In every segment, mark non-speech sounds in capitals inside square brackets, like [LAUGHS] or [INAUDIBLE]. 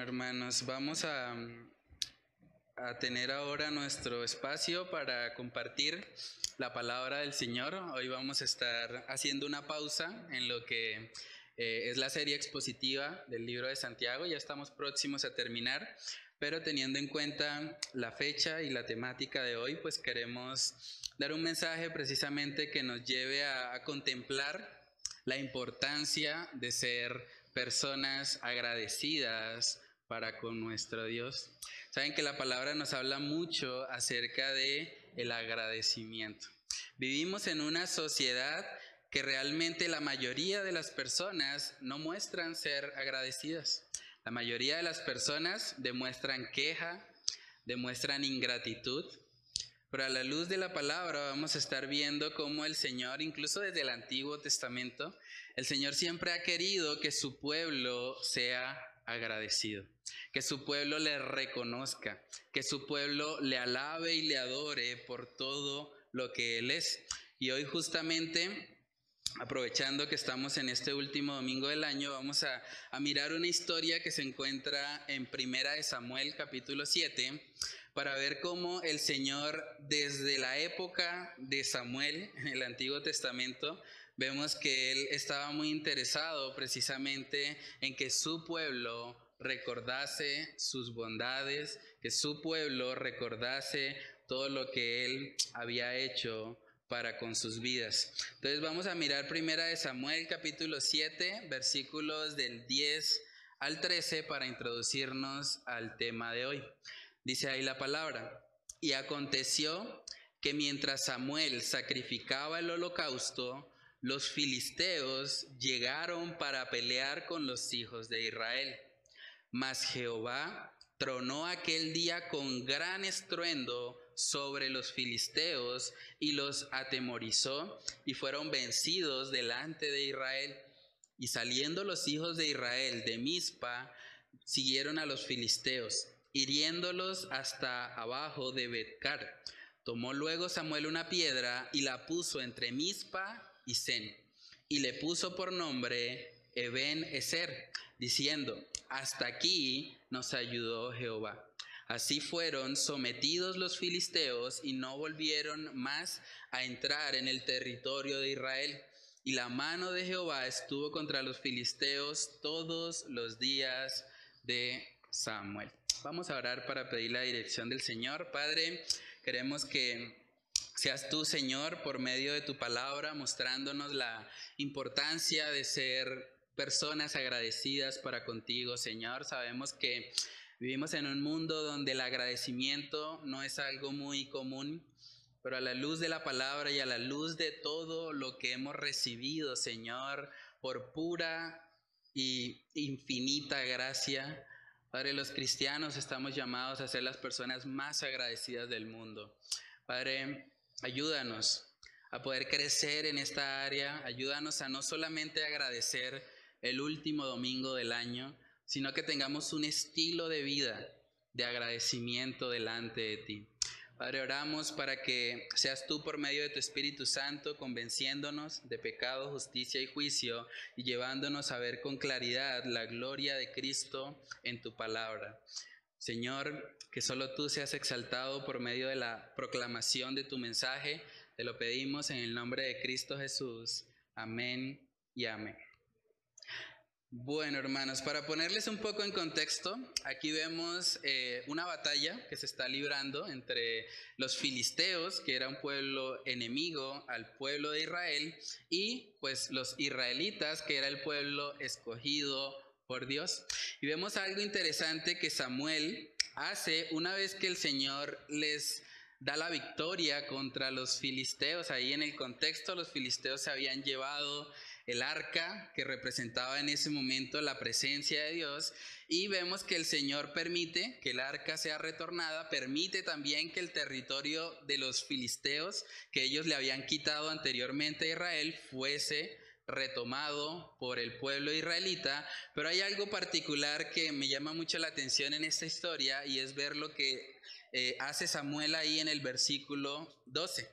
Hermanos, vamos a, tener ahora nuestro espacio para compartir la palabra del Señor. Hoy vamos a estar haciendo una pausa en lo que eh, es la serie expositiva del libro de Santiago. Ya estamos próximos a terminar, pero teniendo en cuenta la fecha y la temática de hoy, pues queremos dar un mensaje precisamente que nos lleve a contemplar la importancia de ser personas agradecidas para con nuestro Dios. Saben que la palabra nos habla mucho acerca de el agradecimiento. Vivimos en una sociedad que realmente la mayoría de las personas no muestran ser agradecidas. La mayoría de las personas demuestran queja, demuestran ingratitud, pero a la luz de la palabra vamos a estar viendo cómo el Señor, incluso desde el Antiguo Testamento, el Señor siempre ha querido que su pueblo sea agradecido, que su pueblo le reconozca, que su pueblo le alabe y le adore por todo lo que Él es. Y hoy justamente aprovechando que estamos en este último domingo del año, vamos a, a, mirar una historia que se encuentra en Primera de Samuel capítulo 7, para ver cómo el Señor desde la época de Samuel en el Antiguo Testamento, vemos que Él estaba muy interesado precisamente en que su pueblo recordase sus bondades, que su pueblo recordase todo lo que Él había hecho para con sus vidas. Entonces vamos a mirar primera de Samuel capítulo 7, versículos del 10 al 13 para introducirnos al tema de hoy. Dice ahí la palabra, y aconteció que mientras Samuel sacrificaba el holocausto, los filisteos llegaron para pelear con los hijos de Israel. Mas Jehová tronó aquel día con gran estruendo sobre los filisteos y los atemorizó y fueron vencidos delante de Israel. Y saliendo los hijos de Israel de Mizpa, siguieron a los filisteos, hiriéndolos hasta abajo de Betcar. Tomó luego Samuel una piedra y la puso entre Mizpa y Zen, y le puso por nombre Eben Eser, diciendo, hasta aquí nos ayudó Jehová. Así fueron sometidos los filisteos y no volvieron más a entrar en el territorio de Israel. Y la mano de Jehová estuvo contra los filisteos todos los días de Samuel. Vamos a orar para pedir la dirección del Señor. Padre, queremos que seas tú, Señor, por medio de tu palabra, mostrándonos la importancia de ser personas agradecidas para contigo, Señor. Sabemos que vivimos en un mundo donde el agradecimiento no es algo muy común, pero a la luz de la palabra y a la luz de todo lo que hemos recibido, Señor, por pura y infinita gracia, Padre, los cristianos estamos llamados a ser las personas más agradecidas del mundo. Padre, ayúdanos a poder crecer en esta área, ayúdanos a no solamente agradecer, el último domingo del año, sino que tengamos un estilo de vida de agradecimiento delante de ti. Padre, oramos para que seas tú por medio de tu Espíritu Santo convenciéndonos de pecado, justicia y juicio y llevándonos a ver con claridad la gloria de Cristo en tu palabra. Señor, que solo tú seas exaltado por medio de la proclamación de tu mensaje. Te lo pedimos en el nombre de Cristo Jesús. Amén y amén. Bueno, hermanos, para ponerles un poco en contexto, aquí vemos eh, una batalla que se está librando entre los filisteos, que era un pueblo enemigo al pueblo de Israel, y pues los israelitas, que era el pueblo escogido por Dios. Y vemos algo interesante que Samuel hace una vez que el Señor les da la victoria contra los filisteos. Ahí en el contexto los filisteos se habían llevado el arca que representaba en ese momento la presencia de Dios y vemos que el Señor permite que el arca sea retornada, permite también que el territorio de los filisteos que ellos le habían quitado anteriormente a Israel fuese retomado por el pueblo israelita, pero hay algo particular que me llama mucho la atención en esta historia y es ver lo que eh, hace Samuel ahí en el versículo 12.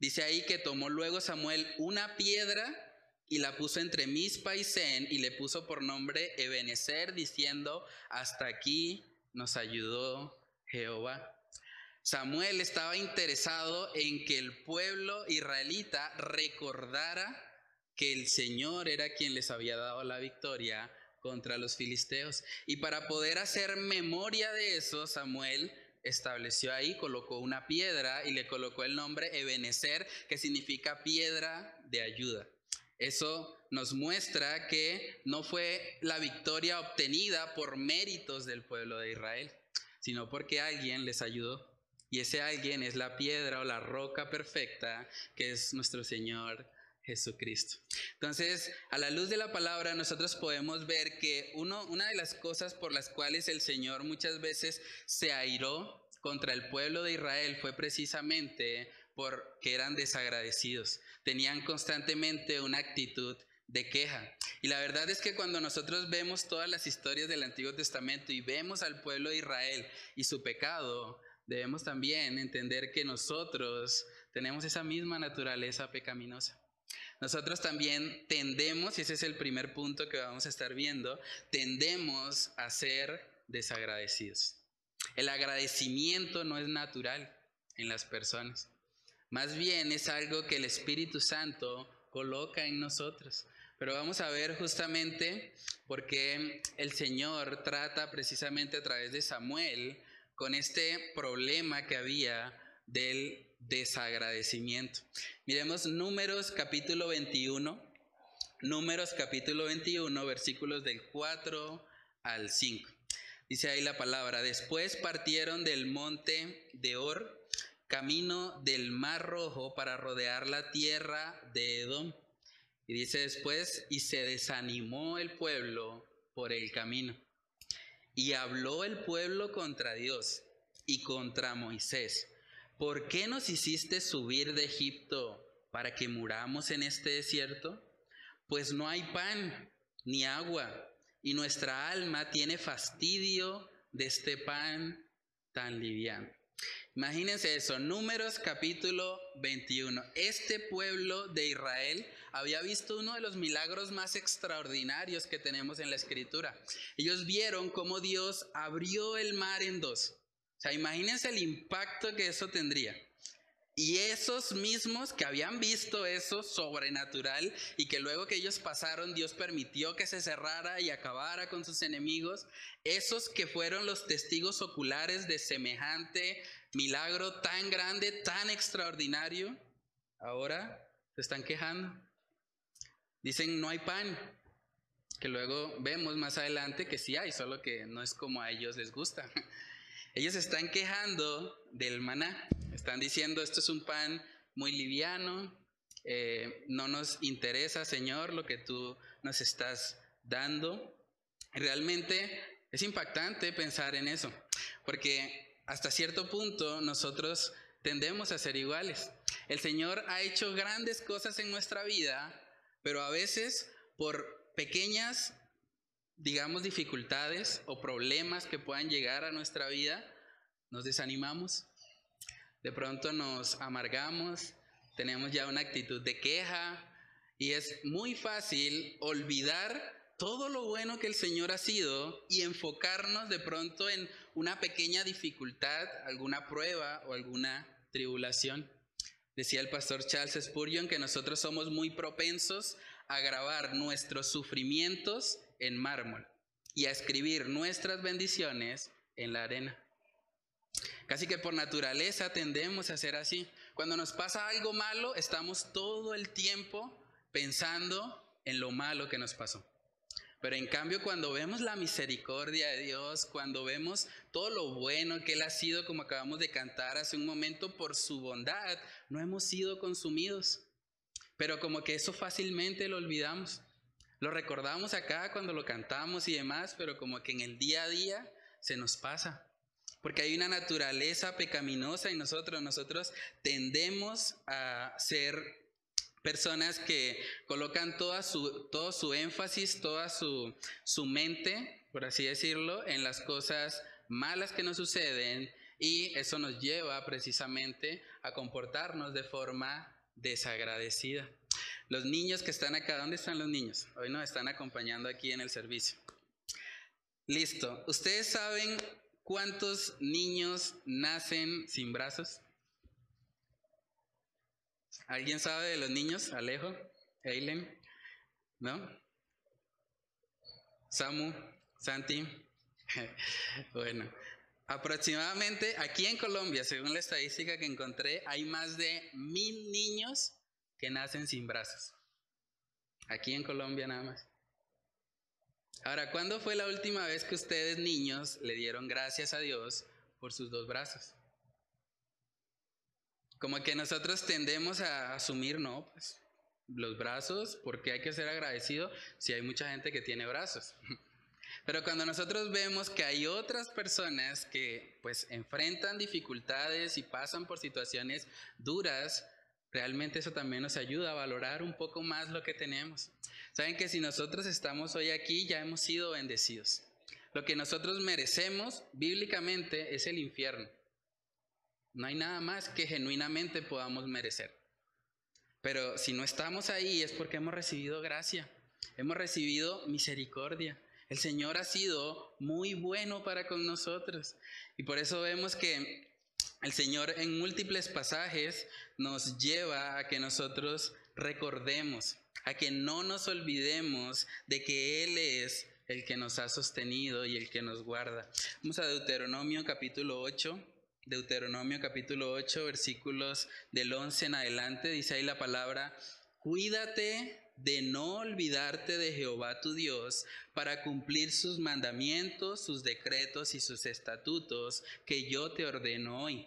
Dice ahí que tomó luego Samuel una piedra y la puso entre Mispa y Zen y le puso por nombre Ebenezer, diciendo, hasta aquí nos ayudó Jehová. Samuel estaba interesado en que el pueblo israelita recordara que el Señor era quien les había dado la victoria contra los filisteos. Y para poder hacer memoria de eso, Samuel estableció ahí, colocó una piedra y le colocó el nombre Ebenezer, que significa piedra de ayuda. Eso nos muestra que no fue la victoria obtenida por méritos del pueblo de Israel, sino porque alguien les ayudó. Y ese alguien es la piedra o la roca perfecta que es nuestro Señor Jesucristo. Entonces, a la luz de la palabra, nosotros podemos ver que uno, una de las cosas por las cuales el Señor muchas veces se airó contra el pueblo de Israel fue precisamente porque eran desagradecidos, tenían constantemente una actitud de queja. Y la verdad es que cuando nosotros vemos todas las historias del Antiguo Testamento y vemos al pueblo de Israel y su pecado, debemos también entender que nosotros tenemos esa misma naturaleza pecaminosa. Nosotros también tendemos, y ese es el primer punto que vamos a estar viendo, tendemos a ser desagradecidos. El agradecimiento no es natural en las personas. Más bien es algo que el Espíritu Santo coloca en nosotros. Pero vamos a ver justamente por qué el Señor trata precisamente a través de Samuel con este problema que había del desagradecimiento. Miremos números capítulo 21, números capítulo 21, versículos del 4 al 5. Dice ahí la palabra, después partieron del monte de Or camino del Mar Rojo para rodear la tierra de Edom. Y dice después, y se desanimó el pueblo por el camino. Y habló el pueblo contra Dios y contra Moisés. ¿Por qué nos hiciste subir de Egipto para que muramos en este desierto? Pues no hay pan ni agua, y nuestra alma tiene fastidio de este pan tan liviano. Imagínense eso, números capítulo 21. Este pueblo de Israel había visto uno de los milagros más extraordinarios que tenemos en la escritura. Ellos vieron cómo Dios abrió el mar en dos. O sea, imagínense el impacto que eso tendría. Y esos mismos que habían visto eso sobrenatural y que luego que ellos pasaron, Dios permitió que se cerrara y acabara con sus enemigos, esos que fueron los testigos oculares de semejante milagro tan grande, tan extraordinario, ahora se están quejando. Dicen no hay pan, que luego vemos más adelante que sí hay, solo que no es como a ellos les gusta. [LAUGHS] Ellos están quejando del maná. Están diciendo, esto es un pan muy liviano, eh, no nos interesa, Señor, lo que tú nos estás dando. Realmente es impactante pensar en eso, porque hasta cierto punto nosotros tendemos a ser iguales. El Señor ha hecho grandes cosas en nuestra vida, pero a veces por pequeñas digamos, dificultades o problemas que puedan llegar a nuestra vida, nos desanimamos. De pronto nos amargamos, tenemos ya una actitud de queja y es muy fácil olvidar todo lo bueno que el Señor ha sido y enfocarnos de pronto en una pequeña dificultad, alguna prueba o alguna tribulación. Decía el pastor Charles Spurgeon que nosotros somos muy propensos a grabar nuestros sufrimientos en mármol y a escribir nuestras bendiciones en la arena. Casi que por naturaleza tendemos a ser así. Cuando nos pasa algo malo, estamos todo el tiempo pensando en lo malo que nos pasó. Pero en cambio, cuando vemos la misericordia de Dios, cuando vemos todo lo bueno que Él ha sido, como acabamos de cantar hace un momento, por su bondad, no hemos sido consumidos. Pero como que eso fácilmente lo olvidamos. Lo recordamos acá cuando lo cantamos y demás, pero como que en el día a día se nos pasa. Porque hay una naturaleza pecaminosa en nosotros. Nosotros tendemos a ser personas que colocan toda su, todo su énfasis, toda su, su mente, por así decirlo, en las cosas malas que nos suceden y eso nos lleva precisamente a comportarnos de forma desagradecida. Los niños que están acá, ¿dónde están los niños? Hoy nos están acompañando aquí en el servicio. Listo. ¿Ustedes saben cuántos niños nacen sin brazos? ¿Alguien sabe de los niños? Alejo, Eileen, ¿no? Samu, Santi. [LAUGHS] bueno, aproximadamente aquí en Colombia, según la estadística que encontré, hay más de mil niños que nacen sin brazos. Aquí en Colombia nada más. Ahora, ¿cuándo fue la última vez que ustedes niños le dieron gracias a Dios por sus dos brazos? Como que nosotros tendemos a asumir, no, pues los brazos, porque hay que ser agradecido si hay mucha gente que tiene brazos. [LAUGHS] Pero cuando nosotros vemos que hay otras personas que pues enfrentan dificultades y pasan por situaciones duras, realmente eso también nos ayuda a valorar un poco más lo que tenemos. Saben que si nosotros estamos hoy aquí ya hemos sido bendecidos. Lo que nosotros merecemos bíblicamente es el infierno. No hay nada más que genuinamente podamos merecer. Pero si no estamos ahí es porque hemos recibido gracia, hemos recibido misericordia. El Señor ha sido muy bueno para con nosotros. Y por eso vemos que el Señor en múltiples pasajes nos lleva a que nosotros recordemos, a que no nos olvidemos de que Él es el que nos ha sostenido y el que nos guarda. Vamos a Deuteronomio capítulo 8. Deuteronomio capítulo 8, versículos del 11 en adelante, dice ahí la palabra, cuídate de no olvidarte de Jehová tu Dios para cumplir sus mandamientos, sus decretos y sus estatutos que yo te ordeno hoy.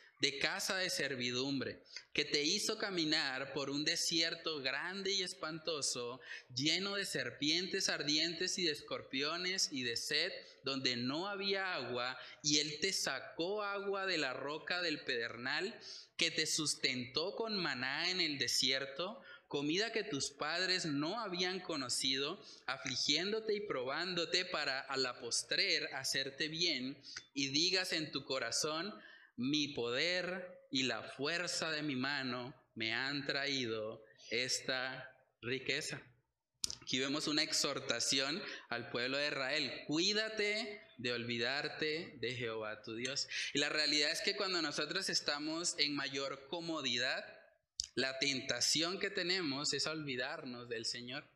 de casa de servidumbre, que te hizo caminar por un desierto grande y espantoso, lleno de serpientes ardientes y de escorpiones y de sed, donde no había agua, y él te sacó agua de la roca del pedernal, que te sustentó con maná en el desierto, comida que tus padres no habían conocido, afligiéndote y probándote para a la postrer hacerte bien, y digas en tu corazón, mi poder y la fuerza de mi mano me han traído esta riqueza. Aquí vemos una exhortación al pueblo de Israel. Cuídate de olvidarte de Jehová tu Dios. Y la realidad es que cuando nosotros estamos en mayor comodidad, la tentación que tenemos es olvidarnos del Señor,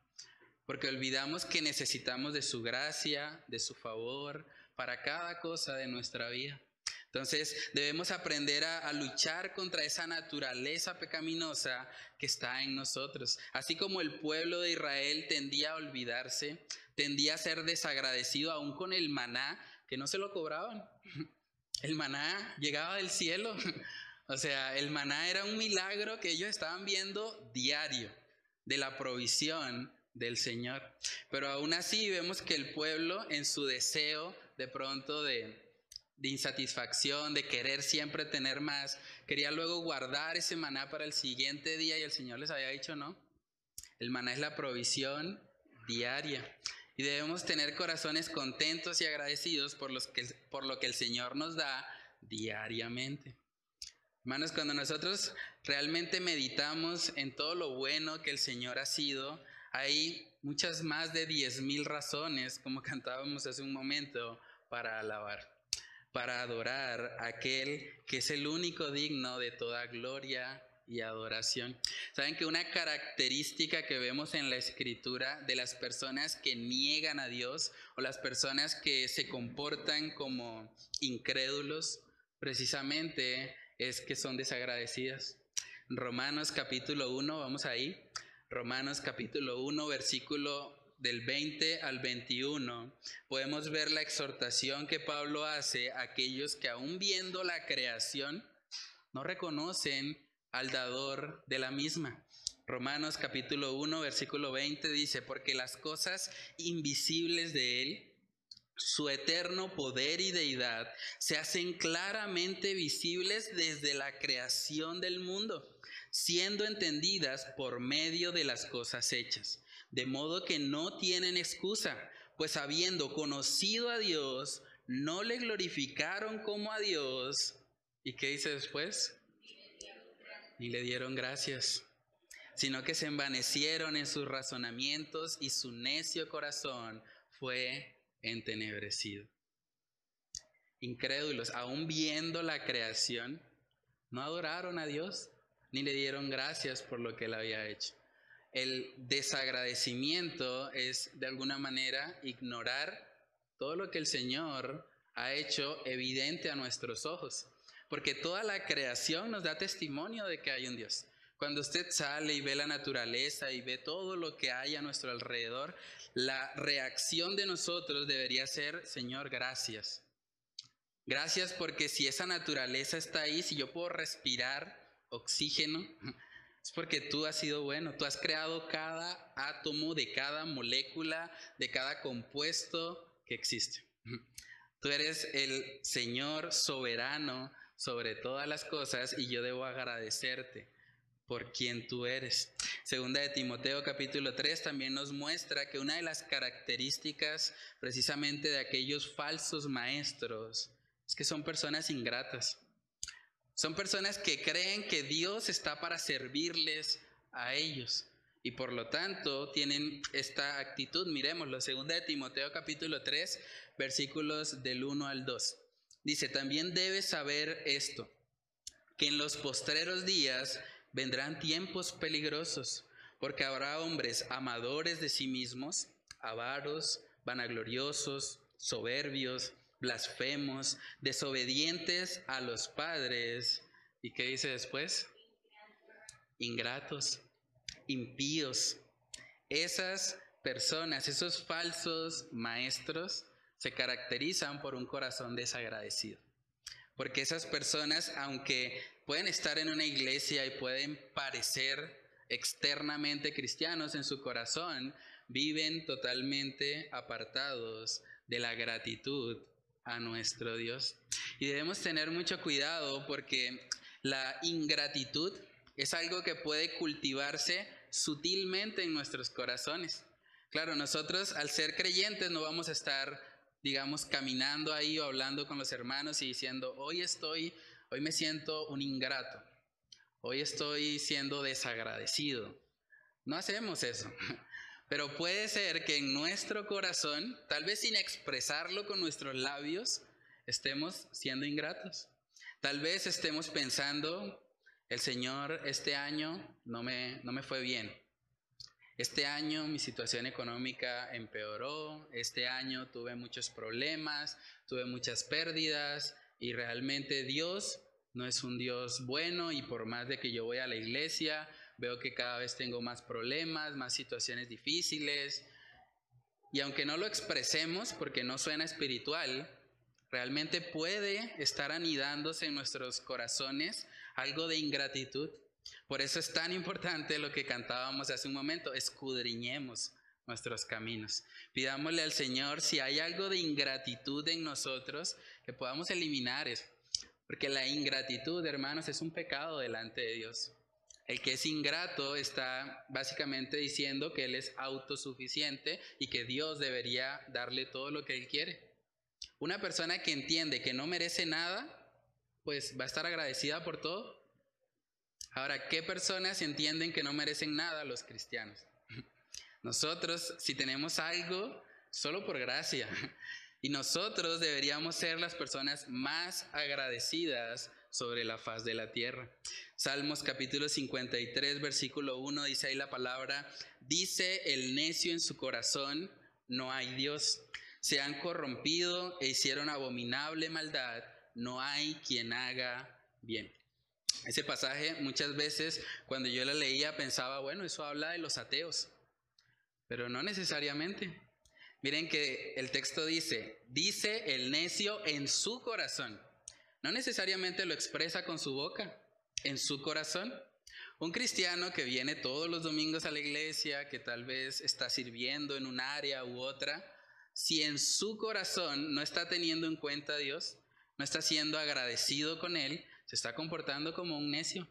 porque olvidamos que necesitamos de su gracia, de su favor, para cada cosa de nuestra vida. Entonces debemos aprender a, luchar contra esa naturaleza pecaminosa que está en nosotros. Así como el pueblo de Israel tendía a olvidarse, tendía a ser desagradecido aún con el maná, que no se lo cobraban. [LAUGHS] El maná llegaba del cielo. [LAUGHS] O sea, el maná era un milagro que ellos estaban viendo diario de la provisión del Señor. Pero aún así vemos que el pueblo en su deseo de pronto de, de insatisfacción, de querer siempre tener más, quería luego guardar ese maná para el siguiente día y el Señor les había dicho no. El maná es la provisión diaria. Y debemos tener corazones contentos y agradecidos por, lo que el Señor nos da diariamente. Hermanos, cuando nosotros realmente meditamos en todo lo bueno que el Señor ha sido, hay muchas más de diez mil razones, como [LAUGHS] cantábamos hace un momento, para alabar, para adorar a aquel que es el único digno de toda gloria y adoración. Saben que una característica que vemos en la escritura de las personas que niegan a Dios o las personas que se comportan como incrédulos, precisamente es que son desagradecidas. Romanos capítulo 1, vamos ahí. Romanos capítulo 1, versículo del 20 al 21, podemos ver la exhortación que Pablo hace a aquellos que aún viendo la creación, no reconocen al dador de la misma. Romanos capítulo 1, versículo 20 dice, porque las cosas invisibles de Él, su eterno poder y deidad se hacen claramente visibles desde la creación del mundo, siendo entendidas por medio de las cosas hechas, de modo que no tienen excusa, pues habiendo conocido a Dios, no le glorificaron como a Dios. ¿Y qué dice después? Ni le dieron gracias, sino que se envanecieron en sus razonamientos y su necio corazón fue entenebrecido. Incrédulos, aún viendo la creación, no adoraron a Dios ni le dieron gracias por lo que él había hecho. El desagradecimiento es de alguna manera ignorar todo lo que el Señor ha hecho evidente a nuestros ojos, porque toda la creación nos da testimonio de que hay un Dios. Cuando usted sale y ve la naturaleza y ve todo lo que hay a nuestro alrededor, la reacción de nosotros debería ser, Señor, gracias. Gracias porque si esa naturaleza está ahí, si yo puedo respirar oxígeno, es porque tú has sido bueno, tú has creado cada átomo de cada molécula, de cada compuesto que existe. [LAUGHS] Tú eres el Señor soberano sobre todas las cosas y yo debo agradecerte por quien tú eres. Segunda de Timoteo capítulo 3 también nos muestra que una de las características precisamente de aquellos falsos maestros es que son personas ingratas. Son personas que creen que Dios está para servirles a ellos y por lo tanto tienen esta actitud. Miremoslo, segunda de Timoteo capítulo 3 versículos del 1 al 2. Dice, también debes saber esto, que en los postreros días vendrán tiempos peligrosos, porque habrá hombres amadores de sí mismos, avaros, vanagloriosos, soberbios, blasfemos, desobedientes a los padres. ¿Y qué dice después? Ingratos, impíos. Esas personas, esos falsos maestros, se caracterizan por un corazón desagradecido. Porque esas personas, aunque pueden estar en una iglesia y pueden parecer externamente cristianos en su corazón, viven totalmente apartados de la gratitud a nuestro Dios. Y debemos tener mucho cuidado porque la ingratitud es algo que puede cultivarse sutilmente en nuestros corazones. Claro, nosotros al ser creyentes no vamos a estar digamos, caminando ahí o hablando con los hermanos y diciendo, hoy estoy, hoy me siento un ingrato, hoy estoy siendo desagradecido. No hacemos eso. Pero puede ser que en nuestro corazón, tal vez sin expresarlo con nuestros labios, estemos siendo ingratos. Tal vez estemos pensando, el Señor este año no me, no me fue bien. Este año mi situación económica empeoró, este año tuve muchos problemas, tuve muchas pérdidas y realmente Dios no es un Dios bueno y por más de que yo voy a la iglesia, veo que cada vez tengo más problemas, más situaciones difíciles. Y aunque no lo expresemos porque no suena espiritual, realmente puede estar anidándose en nuestros corazones algo de ingratitud por eso es tan importante lo que cantábamos hace un momento, escudriñemos nuestros caminos. Pidámosle al Señor si hay algo de ingratitud en nosotros, que podamos eliminar eso. Porque la ingratitud, hermanos, es un pecado delante de Dios. El que es ingrato está básicamente diciendo que Él es autosuficiente y que Dios debería darle todo lo que Él quiere. Una persona que entiende que no merece nada, pues va a estar agradecida por todo. Ahora, ¿qué personas entienden que no merecen nada los cristianos? [LAUGHS] Nosotros, si tenemos algo, solo por gracia. [LAUGHS] Y nosotros deberíamos ser las personas más agradecidas sobre la faz de la tierra. Salmos capítulo 53, versículo 1 dice ahí la palabra, dice el necio en su corazón, no hay Dios. Se han corrompido e hicieron abominable maldad, no hay quien haga bien. Ese pasaje muchas veces cuando yo lo leía pensaba, bueno, eso habla de los ateos, pero no necesariamente. Miren que el texto dice, dice el necio en su corazón. No necesariamente lo expresa con su boca, en su corazón. Un cristiano que viene todos los domingos a la iglesia, que tal vez está sirviendo en un área u otra, si en su corazón no está teniendo en cuenta a Dios, no está siendo agradecido con Él, se está comportando como un necio.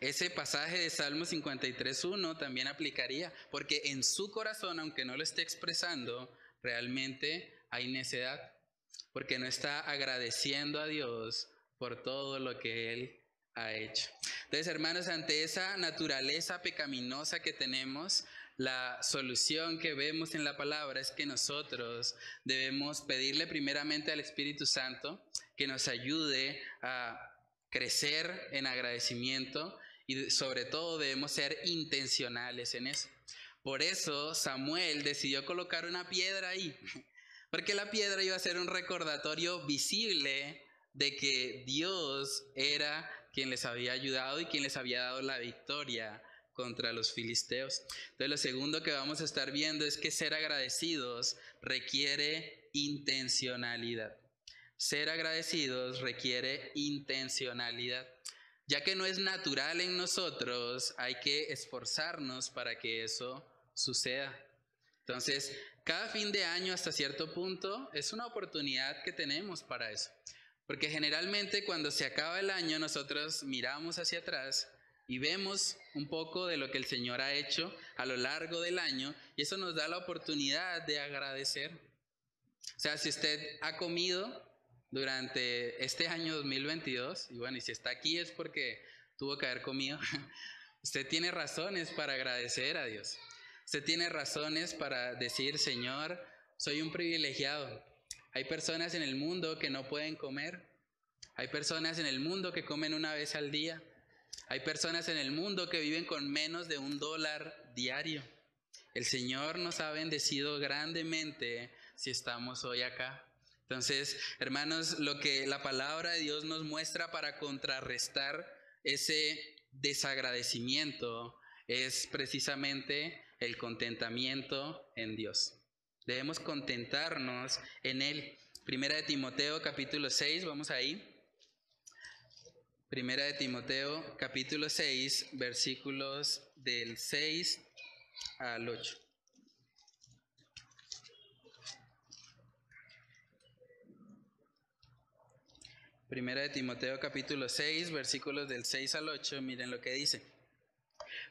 Ese pasaje de Salmo 53.1 también aplicaría, porque en su corazón, aunque no lo esté expresando, realmente hay necedad, porque no está agradeciendo a Dios por todo lo que Él ha hecho. Entonces, hermanos, ante esa naturaleza pecaminosa que tenemos, la solución que vemos en la palabra es que nosotros debemos pedirle primeramente al Espíritu Santo que nos ayude a crecer en agradecimiento y sobre todo debemos ser intencionales en eso. Por eso Samuel decidió colocar una piedra ahí, porque la piedra iba a ser un recordatorio visible de que Dios era quien les había ayudado y quien les había dado la victoria contra los filisteos. Entonces lo segundo que vamos a estar viendo es que ser agradecidos requiere intencionalidad. Ser agradecidos requiere intencionalidad. Ya que no es natural en nosotros, hay que esforzarnos para que eso suceda. Entonces, cada fin de año hasta cierto punto es una oportunidad que tenemos para eso. Porque generalmente cuando se acaba el año nosotros miramos hacia atrás y vemos un poco de lo que el Señor ha hecho a lo largo del año y eso nos da la oportunidad de agradecer. O sea, si usted ha comido durante este año 2022, y bueno, y si está aquí es porque tuvo que haber comido, [LAUGHS] usted tiene razones para agradecer a Dios. Usted tiene razones para decir, Señor, soy un privilegiado. Hay personas en el mundo que no pueden comer. Hay personas en el mundo que comen una vez al día. Hay personas en el mundo que viven con menos de un dólar diario. El Señor nos ha bendecido grandemente si estamos hoy acá. Entonces, hermanos, lo que la palabra de Dios nos muestra para contrarrestar ese desagradecimiento es precisamente el contentamiento en Dios. Debemos contentarnos en Él. Primera de Timoteo capítulo 6, vamos ahí. Primera de Timoteo capítulo 6, versículos del 6 al 8. Primera de Timoteo capítulo 6, versículos del 6 al 8, miren lo que dice.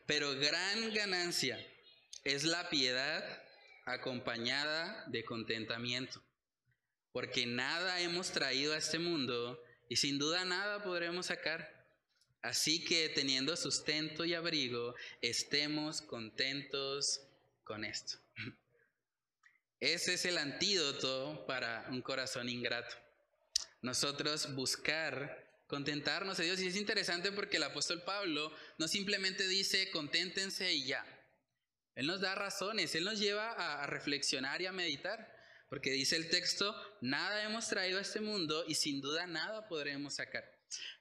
Pero gran ganancia es la piedad acompañada de contentamiento, porque nada hemos traído a este mundo y sin duda nada podremos sacar. Así que teniendo sustento y abrigo, estemos contentos con esto. [LAUGHS] Ese es el antídoto para un corazón ingrato. Nosotros buscar contentarnos a Dios. Y es interesante porque el apóstol Pablo no simplemente dice conténtense y ya. Él nos da razones, Él nos lleva a, reflexionar y a meditar, porque dice el texto, nada hemos traído a este mundo y sin duda nada podremos sacar.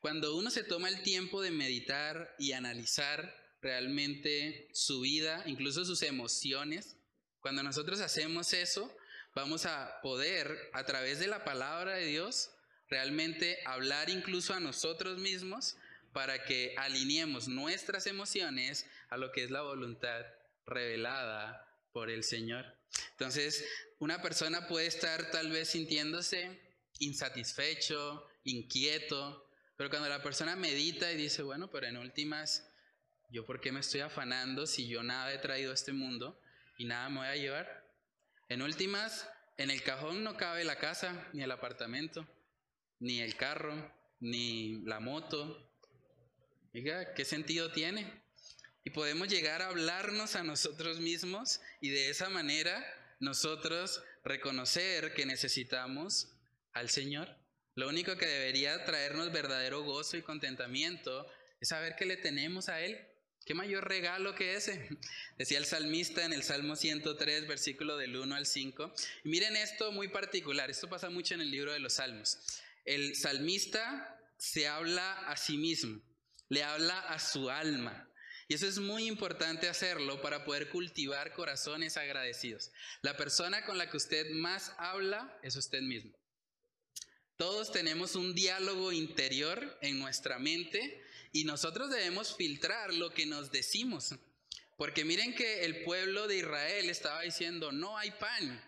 Cuando uno se toma el tiempo de meditar y analizar realmente su vida, incluso sus emociones, cuando nosotros hacemos eso, vamos a poder, a través de la palabra de Dios, realmente hablar incluso a nosotros mismos para que alineemos nuestras emociones a lo que es la voluntad revelada por el Señor. Entonces, una persona puede estar tal vez sintiéndose insatisfecho, inquieto, pero cuando la persona medita y dice, bueno, pero en últimas, ¿yo por qué me estoy afanando si yo nada he traído a este mundo y nada me voy a llevar? En últimas, en el cajón no cabe la casa, ni el apartamento, ni el carro, ni la moto. Diga, ¿qué sentido tiene? Y podemos llegar a hablarnos a nosotros mismos y de esa manera nosotros reconocer que necesitamos al Señor. Lo único que debería traernos verdadero gozo y contentamiento es saber que le tenemos a Él. ¿Qué mayor regalo que ese? [LAUGHS] Decía el salmista en el Salmo 103, versículo del 1 al 5. Y miren esto muy particular, esto pasa mucho en el libro de los Salmos. El salmista se habla a sí mismo, le habla a su alma, y eso es muy importante hacerlo para poder cultivar corazones agradecidos. La persona con la que usted más habla es usted mismo. Todos tenemos un diálogo interior en nuestra mente y nosotros debemos filtrar lo que nos decimos. Porque miren que el pueblo de Israel estaba diciendo, no hay pan.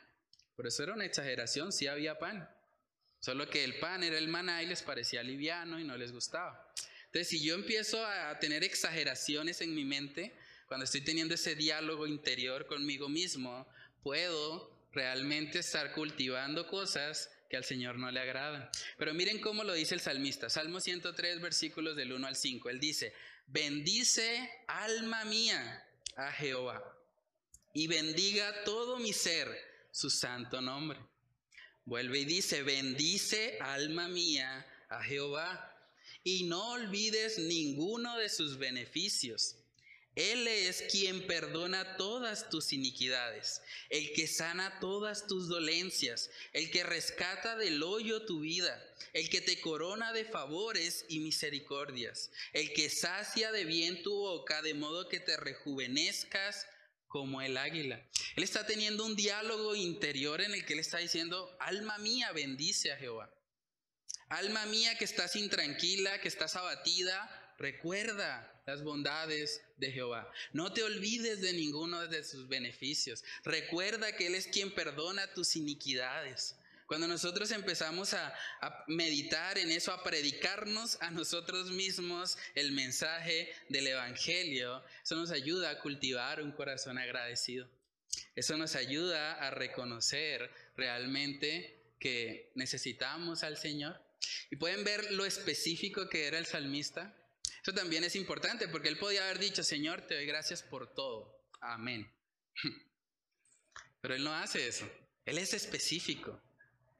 Por eso era una exageración, sí había pan. Solo que el pan era el maná y les parecía liviano y no les gustaba. Entonces, si yo empiezo a tener exageraciones en mi mente, cuando estoy teniendo ese diálogo interior conmigo mismo, puedo realmente estar cultivando cosas que al Señor no le agradan. Pero miren cómo lo dice el salmista, Salmo 103, versículos del 1 al 5. Él dice, bendice alma mía a Jehová y bendiga todo mi ser su santo nombre. Vuelve y dice, bendice alma mía a Jehová y no olvides ninguno de sus beneficios él es quien perdona todas tus iniquidades, el que sana todas tus dolencias, el que rescata del hoyo tu vida, el que te corona de favores y misericordias, el que sacia de bien tu boca de modo que te rejuvenezcas como el águila. Él está teniendo un diálogo interior en el que él está diciendo, alma mía, bendice a Jehová. Alma mía que estás intranquila, que estás abatida, recuerda las bondades de Jehová. No te olvides de ninguno de sus beneficios. Recuerda que Él es quien perdona tus iniquidades. Cuando nosotros empezamos a, meditar en eso, a predicarnos a nosotros mismos el mensaje del Evangelio, eso nos ayuda a cultivar un corazón agradecido. Eso nos ayuda a reconocer realmente que necesitamos al Señor. Y pueden ver lo específico que era el salmista. Eso también es importante porque él podía haber dicho, Señor, te doy gracias por todo. Amén. [LAUGHS] Pero él no hace eso. Él es específico.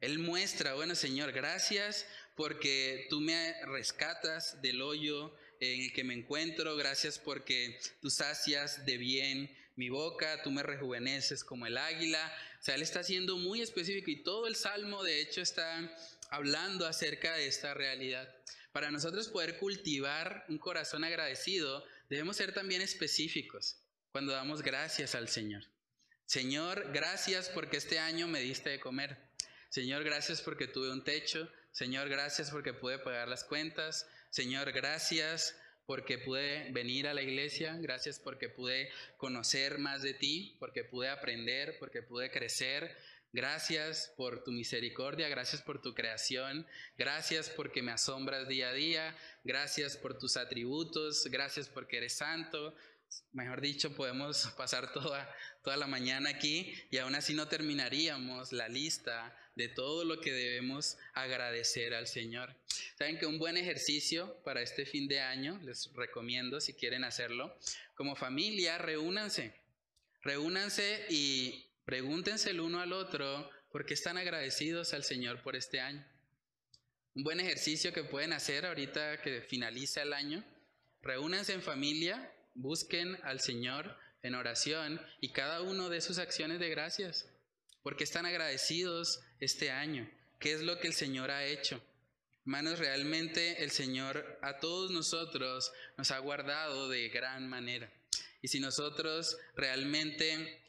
Él muestra, bueno, Señor, gracias porque tú me rescatas del hoyo en el que me encuentro. Gracias porque tú sacias de bien mi boca, tú me rejuveneces como el águila. O sea, él está siendo muy específico y todo el salmo, de hecho, está hablando acerca de esta realidad. Para nosotros poder cultivar un corazón agradecido, debemos ser también específicos cuando damos gracias al Señor. Señor, gracias porque este año me diste de comer. Señor, gracias porque tuve un techo. Señor, gracias porque pude pagar las cuentas. Señor, gracias porque pude venir a la iglesia. Gracias porque pude conocer más de ti, porque pude aprender, porque pude crecer. Gracias por tu misericordia, gracias por tu creación, gracias porque me asombras día a día, gracias por tus atributos, gracias porque eres santo. Mejor dicho, podemos [LAUGHS] pasar toda, toda la mañana aquí y aún así no terminaríamos la lista de todo lo que debemos agradecer al Señor. Saben que un buen ejercicio para este fin de año, les recomiendo si quieren hacerlo, como familia, reúnanse, reúnanse y Pregúntense el uno al otro por qué están agradecidos al Señor por este año. Un buen ejercicio que pueden hacer ahorita que finaliza el año. Reúnanse en familia, busquen al Señor en oración y cada uno de sus acciones de gracias. Porque están agradecidos este año. ¿Qué es lo que el Señor ha hecho? Hermanos, realmente el Señor a todos nosotros nos ha guardado de gran manera. Y si nosotros realmente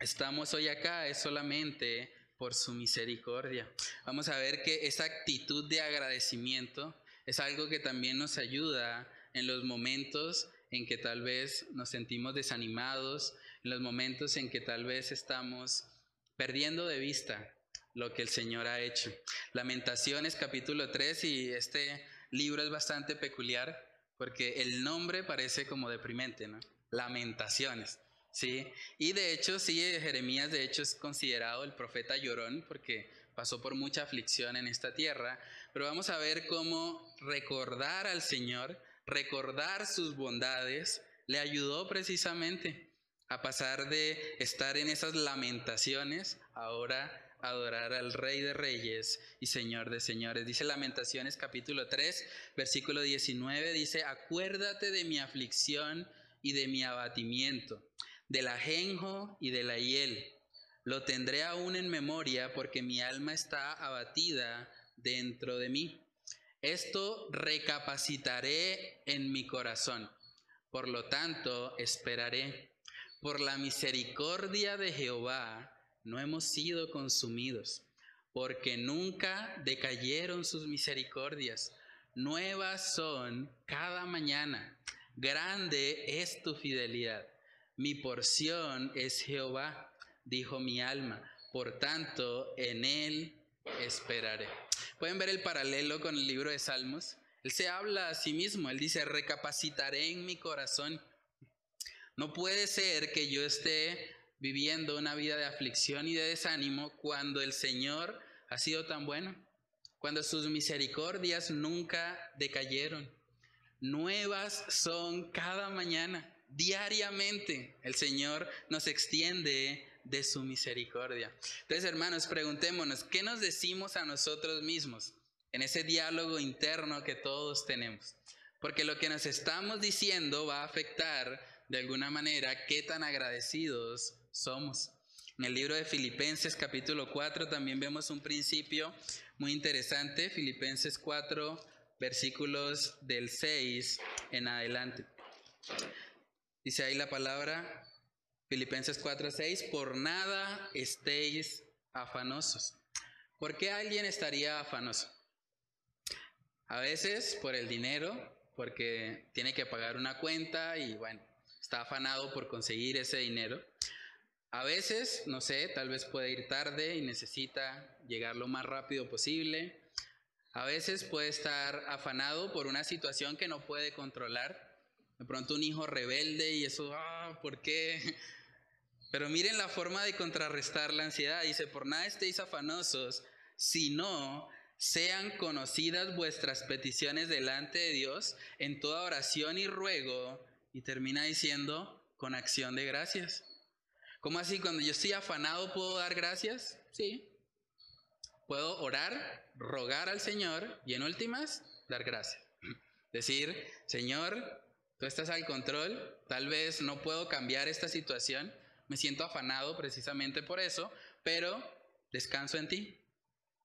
estamos hoy acá es solamente por su misericordia. Vamos a ver que esa actitud de agradecimiento es algo que también nos ayuda en los momentos en que tal vez nos sentimos desanimados, en los momentos en que tal vez estamos perdiendo de vista lo que el Señor ha hecho. Lamentaciones capítulo 3 y este libro es bastante peculiar porque el nombre parece como deprimente, ¿no? Lamentaciones. Sí, y de hecho, sí, Jeremías de hecho es considerado el profeta llorón porque pasó por mucha aflicción en esta tierra, pero vamos a ver cómo recordar al Señor, recordar sus bondades, le ayudó precisamente a pasar de estar en esas lamentaciones, ahora adorar al Rey de Reyes y Señor de Señores. Dice Lamentaciones capítulo 3, versículo 19, dice, acuérdate de mi aflicción y de mi abatimiento del ajenjo y de la hiel. Lo tendré aún en memoria porque mi alma está abatida dentro de mí. Esto recapacitaré en mi corazón. Por lo tanto, esperaré. Por la misericordia de Jehová no hemos sido consumidos, porque nunca decayeron sus misericordias. Nuevas son cada mañana. Grande es tu fidelidad. Mi porción es Jehová, dijo mi alma. por tanto, en Él esperaré. Pueden ver el paralelo con el libro de Salmos. Él se habla a sí mismo, él dice, recapacitaré en mi corazón. No puede ser que yo esté viviendo una vida de aflicción y de desánimo cuando el Señor ha sido tan bueno, cuando sus misericordias nunca decayeron. Nuevas son cada mañana, diariamente. El Señor nos extiende de su misericordia. Entonces, hermanos, preguntémonos, ¿qué nos decimos a nosotros mismos en ese diálogo interno que todos tenemos? Porque lo que nos estamos diciendo va a afectar de alguna manera qué tan agradecidos somos. En el libro de Filipenses capítulo 4 también vemos un principio muy interesante, Filipenses 4 versículos del 6 en adelante. Dice ahí la palabra, Filipenses 4:6, por nada estéis afanosos. ¿Por qué alguien estaría afanoso? A veces por el dinero, porque tiene que pagar una cuenta y bueno, está afanado por conseguir ese dinero. A veces, no sé, tal vez puede ir tarde y necesita llegar lo más rápido posible. A veces puede estar afanado por una situación que no puede controlar. De pronto un hijo rebelde y eso, ah, ¿por qué? [LAUGHS] Pero miren la forma de contrarrestar la ansiedad. Dice, por nada estéis afanosos, sino sean conocidas vuestras peticiones delante de Dios en toda oración y ruego. Y termina diciendo, con acción de gracias. ¿Cómo así? Cuando yo estoy afanado, ¿puedo dar gracias? Sí. Puedo orar, rogar al Señor y en últimas, dar gracias. [LAUGHS] Decir, Señor, tú estás al control, tal vez no puedo cambiar esta situación, me siento afanado precisamente por eso, pero descanso en ti.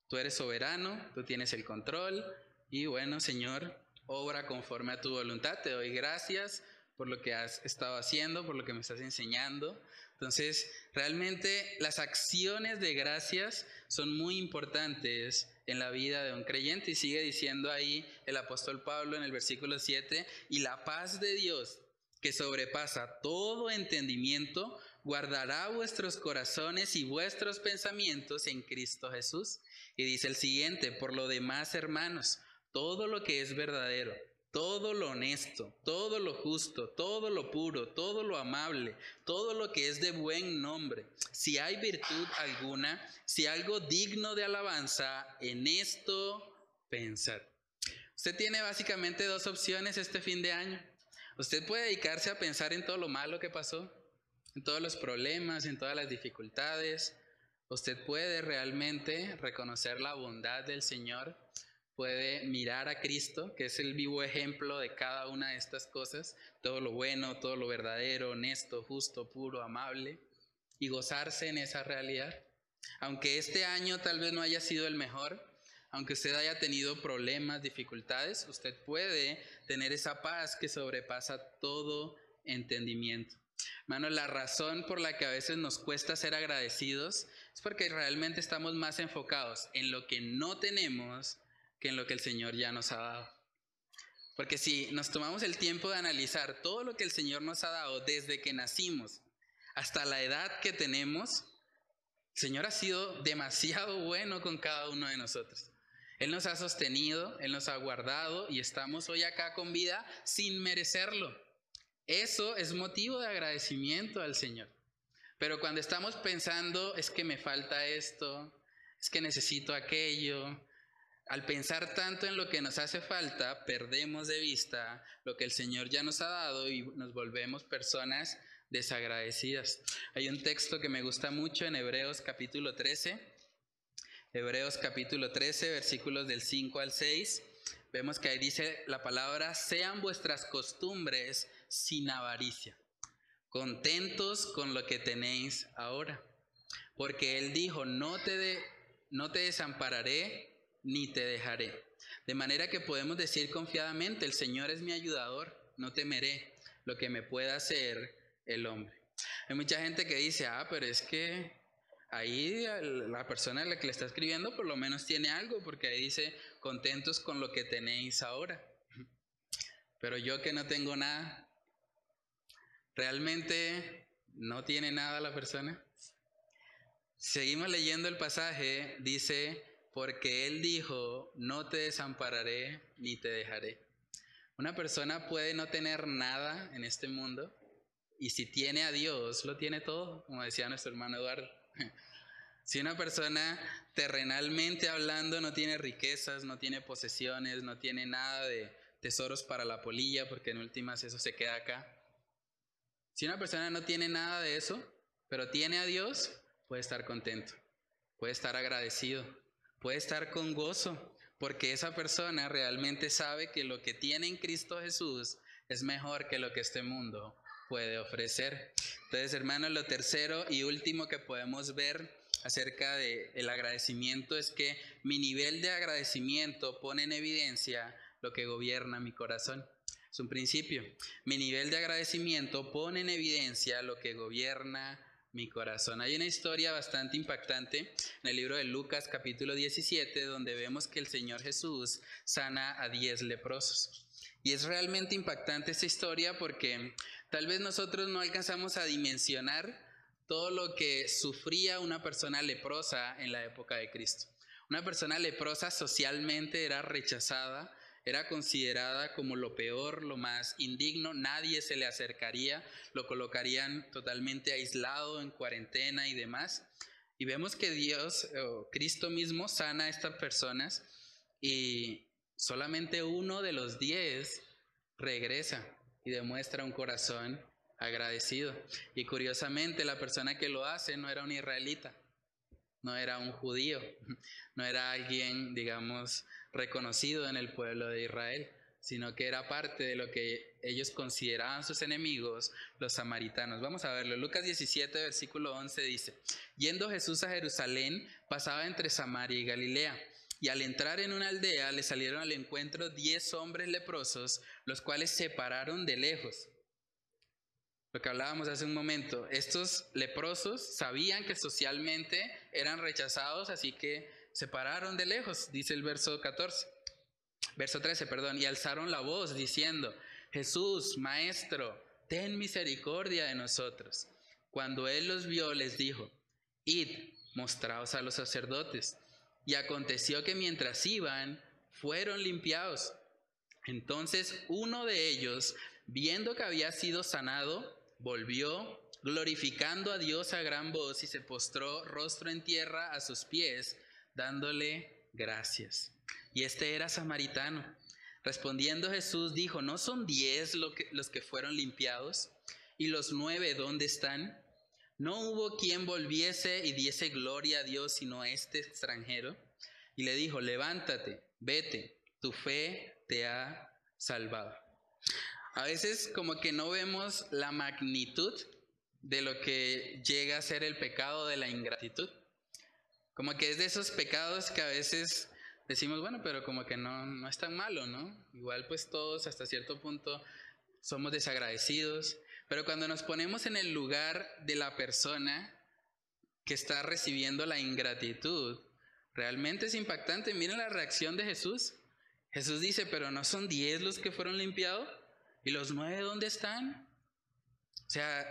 Tú eres soberano, tú tienes el control y bueno, Señor, obra conforme a tu voluntad. Te doy gracias por lo que has estado haciendo, por lo que me estás enseñando. Entonces, realmente las acciones de gracias son muy importantes en la vida de un creyente y sigue diciendo ahí el apóstol Pablo en el versículo 7, y la paz de Dios que sobrepasa todo entendimiento, guardará vuestros corazones y vuestros pensamientos en Cristo Jesús. Y dice el siguiente, por lo demás, hermanos, todo lo que es verdadero, todo lo honesto, todo lo justo, todo lo puro, todo lo amable, todo lo que es de buen nombre, si hay virtud alguna, si algo digno de alabanza, en esto pensad. Usted tiene básicamente dos opciones este fin de año. Usted puede dedicarse a pensar en todo lo malo que pasó, en todos los problemas, en todas las dificultades. Usted puede realmente reconocer la bondad del Señor, puede mirar a Cristo, que es el vivo ejemplo de cada una de estas cosas, todo lo bueno, todo lo verdadero, honesto, justo, puro, amable, y gozarse en esa realidad. Aunque este año tal vez no haya sido el mejor, aunque usted haya tenido problemas, dificultades, usted puede tener esa paz que sobrepasa todo entendimiento. Hermano, la razón por la que a veces nos cuesta ser agradecidos es porque realmente estamos más enfocados en lo que no tenemos que en lo que el Señor ya nos ha dado. Porque si nos tomamos el tiempo de analizar todo lo que el Señor nos ha dado desde que nacimos hasta la edad que tenemos, el Señor ha sido demasiado [LAUGHS] bueno con cada uno de nosotros. Él nos ha sostenido, Él nos ha guardado y estamos hoy acá con vida sin merecerlo. Eso es motivo de agradecimiento al Señor. Pero cuando estamos pensando, es que me falta esto, es que necesito aquello, al pensar tanto en lo que nos hace falta, perdemos de vista lo que el Señor ya nos ha dado y nos volvemos personas desagradecidas. Hay un texto que me gusta mucho en Hebreos capítulo 13. Hebreos capítulo 13, versículos del 5 al 6. Vemos que ahí dice la palabra, sean vuestras costumbres sin avaricia, contentos con lo que tenéis ahora. Porque Él dijo, no te, no te desampararé ni te dejaré. De manera que podemos decir confiadamente, el Señor es mi ayudador, no temeré lo que me pueda hacer el hombre. Hay mucha gente que dice, ah, pero es que ahí la persona a la que le está escribiendo por lo menos tiene algo, porque ahí dice, contentos con lo que tenéis ahora. Pero yo que no tengo nada, ¿Realmente no tiene nada la persona? Seguimos leyendo el pasaje, dice, porque Él dijo, no te desampararé ni te dejaré. Una persona puede no tener nada en este mundo y si tiene a Dios, lo tiene todo, como decía nuestro hermano Eduardo. [LAUGHS] Si una persona terrenalmente hablando no tiene riquezas, no tiene posesiones, no tiene nada de tesoros para la polilla, porque en últimas eso se queda acá. Si una persona no tiene nada de eso, pero tiene a Dios, puede estar contento, puede estar agradecido, puede estar con gozo, porque esa persona realmente sabe que lo que tiene en Cristo Jesús es mejor que lo que este mundo puede ofrecer. Entonces, hermanos, lo tercero y último que podemos ver acerca del el agradecimiento es que mi nivel de agradecimiento pone en evidencia lo que gobierna mi corazón. Es un principio. Mi nivel de agradecimiento pone en evidencia lo que gobierna mi corazón. Hay una historia bastante impactante en el libro de Lucas capítulo 17 donde vemos que el Señor Jesús sana a 10 leprosos. Y es realmente impactante esta historia porque tal vez nosotros no alcanzamos a dimensionar todo lo que sufría una persona leprosa en la época de Cristo. Una persona leprosa socialmente era rechazada, era considerada como lo peor, lo más indigno, nadie se le acercaría, lo colocarían totalmente aislado, en cuarentena y demás. Y vemos que Dios, o Cristo mismo, sana a estas personas y solamente uno de los diez regresa y demuestra un corazón agradecido. Y curiosamente la persona que lo hace no era un israelita, no era un judío, [LAUGHS] no era alguien, digamos, reconocido en el pueblo de Israel, sino que era parte de lo que ellos consideraban sus enemigos, los samaritanos. Vamos a verlo. Lucas 17, versículo 11 dice, yendo Jesús a Jerusalén, pasaba entre Samaria y Galilea. Y al entrar en una aldea le salieron al encuentro diez hombres leprosos, los cuales se pararon de lejos lo que hablábamos hace un momento, estos leprosos sabían que socialmente eran rechazados, así que se pararon de lejos, dice el verso 14. Verso 13, perdón, y alzaron la voz diciendo, Jesús, Maestro, ten misericordia de nosotros. Cuando él los vio, les dijo, Id, mostraos a los sacerdotes. Y aconteció que mientras iban, fueron limpiados. Entonces uno de ellos, viendo que había sido sanado, volvió glorificando a Dios a gran voz y se postró rostro en tierra a sus pies, dándole gracias. Y este era samaritano. Respondiendo Jesús dijo, ¿no son diez los que fueron limpiados? ¿Y los nueve dónde están? No hubo quien volviese y diese gloria a Dios sino a este extranjero. Y le dijo, levántate, vete, tu fe te ha salvado. A veces como que no vemos la magnitud de lo que llega a ser el pecado de la ingratitud. Como que es de esos pecados que a veces decimos, bueno, pero como que no, no es tan malo, ¿no? Igual pues todos hasta cierto punto somos desagradecidos, pero cuando nos ponemos en el lugar de la persona que está recibiendo la ingratitud, realmente es impactante. Miren la reacción de Jesús. Jesús dice, pero no son diez los que fueron limpiados. ¿Y los nueve dónde están? O sea,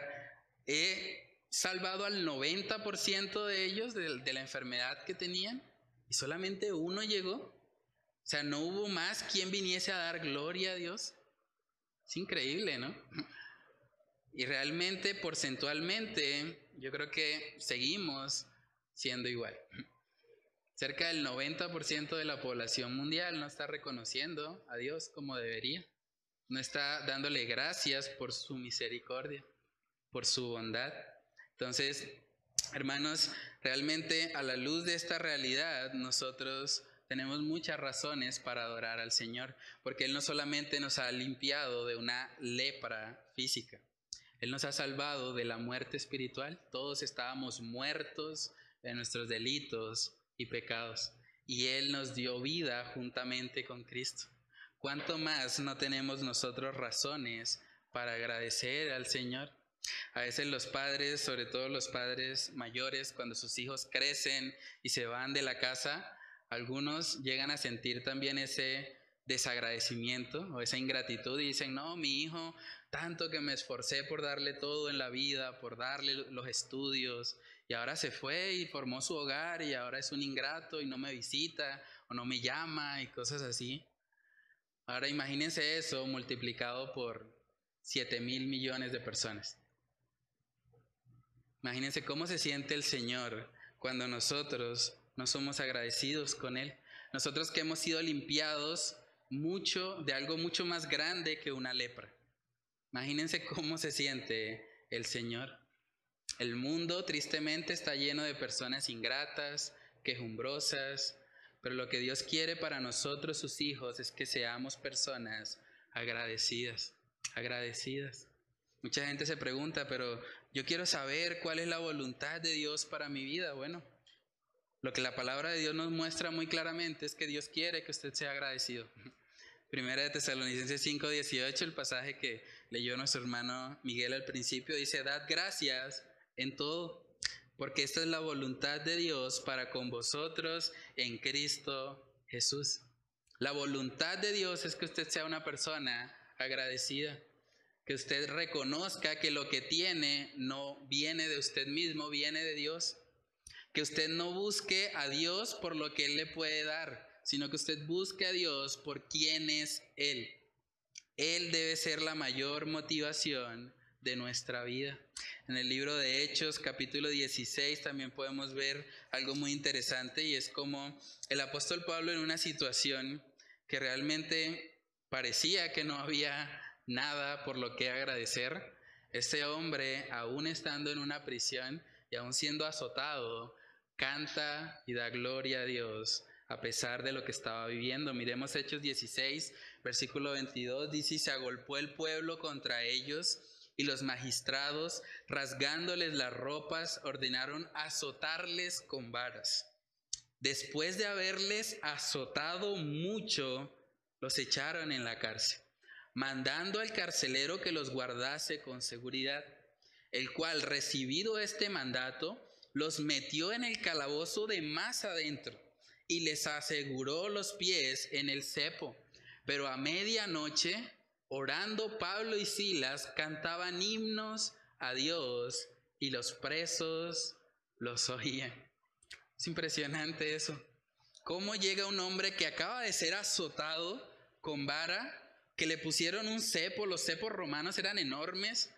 he salvado al 90% de ellos de, la enfermedad que tenían y solamente uno llegó. O sea, no hubo más quien viniese a dar gloria a Dios. Es increíble, ¿no? Y realmente, porcentualmente, yo creo que seguimos siendo igual. Cerca del 90% de la población mundial no está reconociendo a Dios como debería no está dándole gracias por su misericordia, por su bondad. Entonces, hermanos, realmente a la luz de esta realidad nosotros tenemos muchas razones para adorar al Señor, porque Él no solamente nos ha limpiado de una lepra física, Él nos ha salvado de la muerte espiritual. Todos estábamos muertos de nuestros delitos y pecados, y Él nos dio vida juntamente con Cristo. ¿cuánto más no tenemos nosotros razones para agradecer al Señor? A veces los padres, sobre todo los padres mayores, cuando sus hijos crecen y se van de la casa, algunos llegan a sentir también ese desagradecimiento o esa ingratitud y dicen, no, mi hijo, tanto que me esforcé por darle todo en la vida, por darle los estudios y ahora se fue y formó su hogar y ahora es un ingrato y no me visita o no me llama y cosas así. Ahora imagínense eso multiplicado por 7 mil millones de personas. Imagínense cómo se siente el Señor cuando nosotros no somos agradecidos con Él. Nosotros que hemos sido limpiados mucho de algo mucho más grande que una lepra. Imagínense cómo se siente el Señor. El mundo tristemente está lleno de personas ingratas, quejumbrosas, pero lo que Dios quiere para nosotros, sus hijos, es que seamos personas agradecidas, agradecidas. Mucha gente se pregunta, pero yo quiero saber cuál es la voluntad de Dios para mi vida. Bueno, lo que la palabra de Dios nos muestra muy claramente es que Dios quiere que usted sea agradecido. [LAUGHS] Primera de Tesalonicenses 5:18, el pasaje que leyó nuestro hermano Miguel al principio, dice, dad gracias en todo, porque esta es la voluntad de Dios para con vosotros en Cristo Jesús. La voluntad de Dios es que usted sea una persona agradecida, que usted reconozca que lo que tiene no viene de usted mismo, viene de Dios, que usted no busque a Dios por lo que Él le puede dar, sino que usted busque a Dios por quién es Él. Él debe ser la mayor motivación de nuestra vida. En el libro de Hechos, capítulo 16, también podemos ver algo muy interesante y es como el apóstol Pablo en una situación que realmente parecía que no había nada por lo que agradecer, este hombre, aún estando en una prisión y aún siendo azotado, canta y da gloria a Dios a pesar de lo que estaba viviendo. Miremos Hechos 16, versículo 22, dice, se agolpó el pueblo contra ellos y los magistrados, rasgándoles las ropas, ordenaron azotarles con varas. Después de haberles azotado mucho, los echaron en la cárcel, mandando al carcelero que los guardase con seguridad, el cual, recibido este mandato, los metió en el calabozo de más adentro y les aseguró los pies en el cepo. Pero a medianoche Orando Pablo y Silas cantaban himnos a Dios y los presos los oían. Es impresionante eso. ¿Cómo llega un hombre que acaba de ser azotado con vara, que le pusieron un cepo, los cepos romanos eran enormes,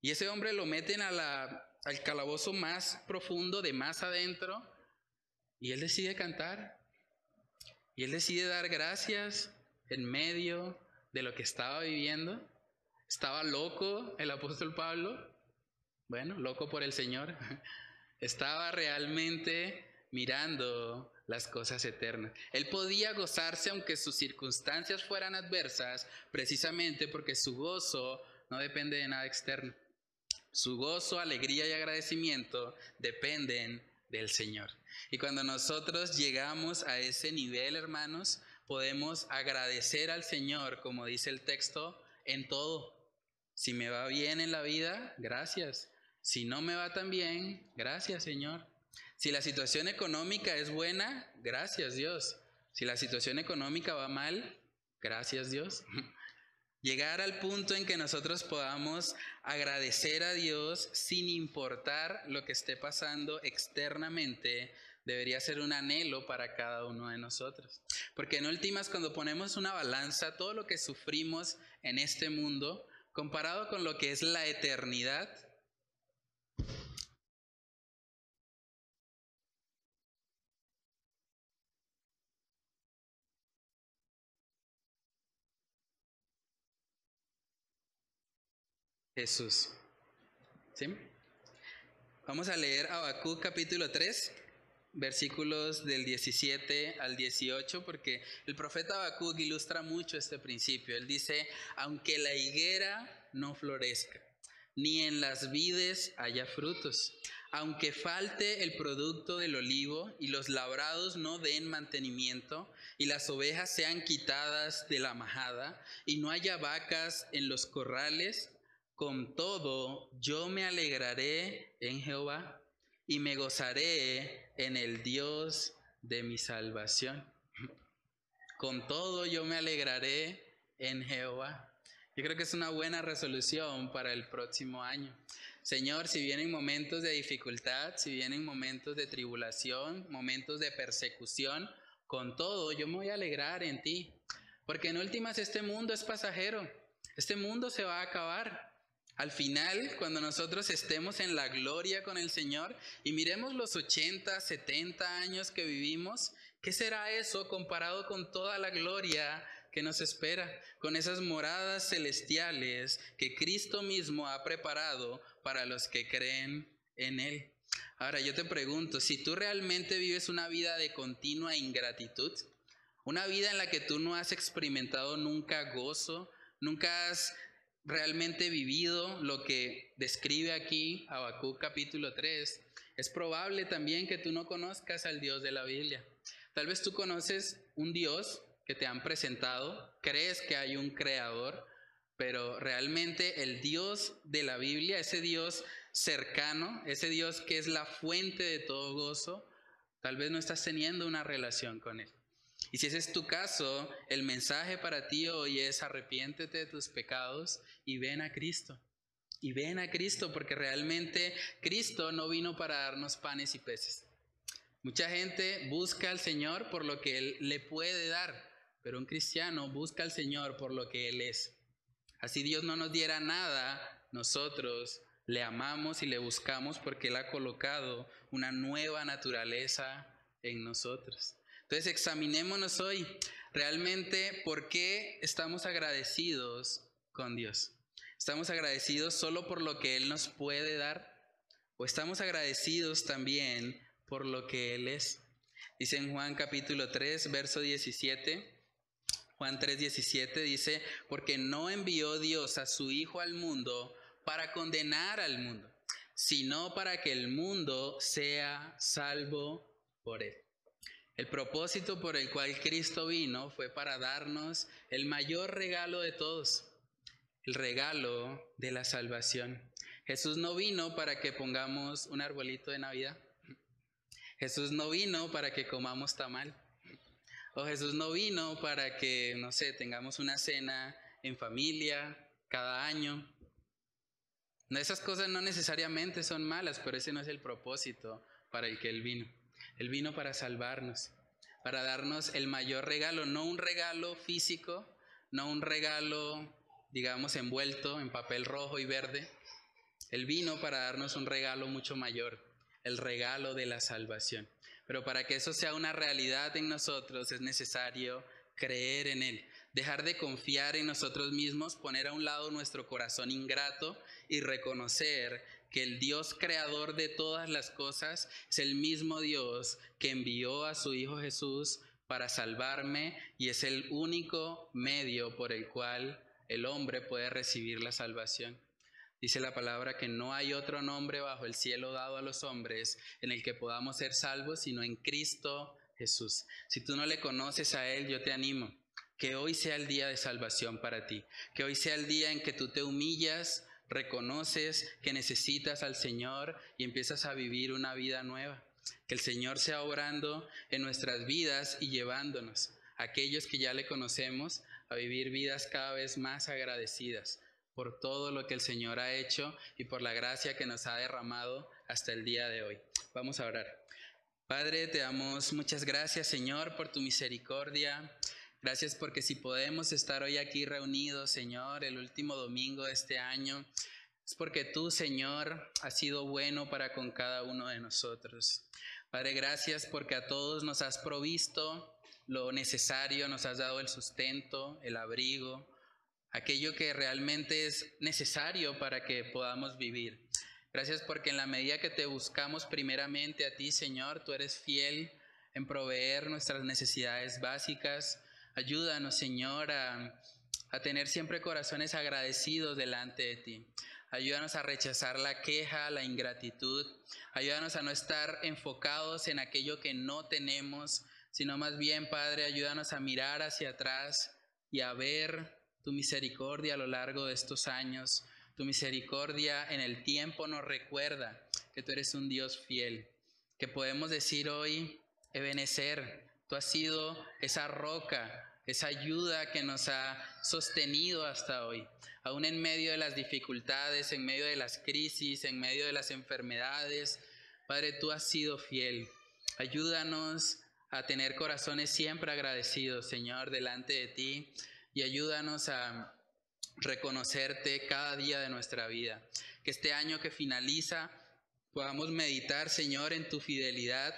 y ese hombre lo meten a la, al calabozo más profundo, de más adentro, y él decide cantar, y él decide dar gracias en medio de lo que estaba viviendo. Estaba loco el apóstol Pablo. Bueno, loco por el Señor. [LAUGHS] Estaba realmente mirando las cosas eternas. Él podía gozarse aunque sus circunstancias fueran adversas, precisamente porque su gozo no depende de nada externo. Su gozo, alegría y agradecimiento dependen del Señor. Y cuando nosotros llegamos a ese nivel, hermanos, podemos agradecer al Señor, como dice el texto, en todo. Si me va bien en la vida, gracias. Si no me va tan bien, gracias Señor. Si la situación económica es buena, gracias Dios. Si la situación económica va mal, gracias Dios. [LAUGHS] Llegar al punto en que nosotros podamos agradecer a Dios sin importar lo que esté pasando externamente debería ser un anhelo para cada uno de nosotros. Porque en últimas, cuando ponemos una balanza, todo lo que sufrimos en este mundo, comparado con lo que es la eternidad, Jesús. ¿Sí? Vamos a leer Habacuc capítulo 3 versículos del 17 al 18, porque el profeta Habacuc ilustra mucho este principio. Él dice, aunque la higuera no florezca, ni en las vides haya frutos, aunque falte el producto del olivo y los labrados no den mantenimiento, y las ovejas sean quitadas de la majada, y no haya vacas en los corrales, con todo yo me alegraré en Jehová y me gozaré en el Dios de mi salvación. [LAUGHS] Con todo yo me alegraré en Jehová. Yo creo que es una buena resolución para el próximo año. Señor, si vienen momentos de dificultad, si vienen momentos de tribulación, momentos de persecución, con todo yo me voy a alegrar en ti. Porque en últimas este mundo es pasajero, este mundo se va a acabar. Al final, cuando nosotros estemos en la gloria con el Señor y miremos los 80, 70 años que vivimos, ¿qué será eso comparado con toda la gloria que nos espera? Con esas moradas celestiales que Cristo mismo ha preparado para los que creen en Él. Ahora yo te pregunto, si tú realmente vives una vida de continua ingratitud, una vida en la que tú no has experimentado nunca gozo, nunca has realmente vivido lo que describe aquí Habacuc capítulo 3, es probable también que tú no conozcas al Dios de la Biblia. Tal vez tú conoces un Dios que te han presentado, crees que hay un creador, pero realmente el Dios de la Biblia, ese Dios cercano, ese Dios que es la fuente de todo gozo, tal vez no estás teniendo una relación con Él. Y si ese es tu caso, el mensaje para ti hoy es arrepiéntete de tus pecados y ven a Cristo. Y ven a Cristo porque realmente Cristo no vino para darnos panes y peces. Mucha gente busca al Señor por lo que Él le puede dar, pero un cristiano busca al Señor por lo que Él es. Así Dios no nos diera nada, nosotros le amamos y le buscamos porque Él ha colocado una nueva naturaleza en nosotros. Entonces examinémonos hoy realmente por qué estamos agradecidos con Dios. ¿Estamos agradecidos solo por lo que Él nos puede dar? ¿O estamos agradecidos también por lo que Él es? Dice en Juan capítulo 3, verso 17. Juan 3, 17 dice, porque no envió Dios a su Hijo al mundo para condenar al mundo, sino para que el mundo sea salvo por él. El propósito por el cual Cristo vino fue para darnos el mayor regalo de todos, el regalo de la salvación. Jesús no vino para que pongamos un arbolito de Navidad. Jesús no vino para que comamos tamal. O Jesús no vino para que, no sé, tengamos una cena en familia cada año. Esas cosas no necesariamente son malas, pero ese no es el propósito para el que Él vino. Él vino para salvarnos, para darnos el mayor regalo, no un regalo físico, no un regalo, digamos, envuelto en papel rojo y verde. Él vino para darnos un regalo mucho mayor, el regalo de la salvación. Pero para que eso sea una realidad en nosotros es necesario creer en Él, dejar de confiar en nosotros mismos, poner a un lado nuestro corazón ingrato y reconocer que el Dios creador de todas las cosas es el mismo Dios que envió a su Hijo Jesús para salvarme y es el único medio por el cual el hombre puede recibir la salvación. Dice la palabra que no hay otro nombre bajo el cielo dado a los hombres en el que podamos ser salvos, sino en Cristo Jesús. Si tú no le conoces a Él, yo te animo que hoy sea el día de salvación para ti, que hoy sea el día en que tú te humillas, reconoces que necesitas al Señor y empiezas a vivir una vida nueva. Que el Señor sea obrando en nuestras vidas y llevándonos, aquellos que ya le conocemos, a vivir vidas cada vez más agradecidas por todo lo que el Señor ha hecho y por la gracia que nos ha derramado hasta el día de hoy. Vamos a orar. Padre, te damos muchas gracias, Señor, por tu misericordia. Gracias porque si podemos estar hoy aquí reunidos, Señor, el último domingo de este año, es porque tú, Señor, has sido bueno para con cada uno de nosotros. Padre, gracias porque a todos nos has provisto lo necesario, nos has dado el sustento, el abrigo, aquello que realmente es necesario para que podamos vivir. Gracias porque en la medida que te buscamos primeramente a ti, Señor, tú eres fiel en proveer nuestras necesidades básicas Ayúdanos, Señor, a, tener siempre corazones agradecidos delante de ti. Ayúdanos a rechazar la queja, la ingratitud. Ayúdanos a no estar enfocados en aquello que no tenemos, sino más bien, Padre, ayúdanos a mirar hacia atrás y a ver tu misericordia a lo largo de estos años. Tu misericordia en el tiempo nos recuerda que tú eres un Dios fiel, que podemos decir hoy, Ebenecer, tú has sido esa roca esa ayuda que nos ha sostenido hasta hoy. Aún en medio de las dificultades, en medio de las crisis, en medio de las enfermedades, Padre, tú has sido fiel. Ayúdanos a tener corazones siempre agradecidos, Señor, delante de ti y ayúdanos a reconocerte cada día de nuestra vida. Que este año que finaliza podamos meditar, Señor, en tu fidelidad,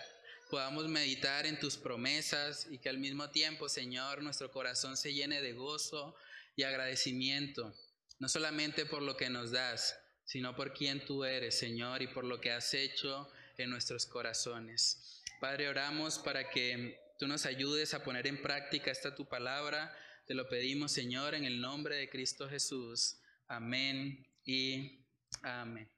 podamos meditar en tus promesas y que al mismo tiempo, Señor, nuestro corazón se llene de gozo y agradecimiento, no solamente por lo que nos das, sino por quien tú eres, Señor, y por lo que has hecho en nuestros corazones. Padre, oramos para que tú nos ayudes a poner en práctica esta tu palabra. Te lo pedimos, Señor, en el nombre de Cristo Jesús. Amén y amén.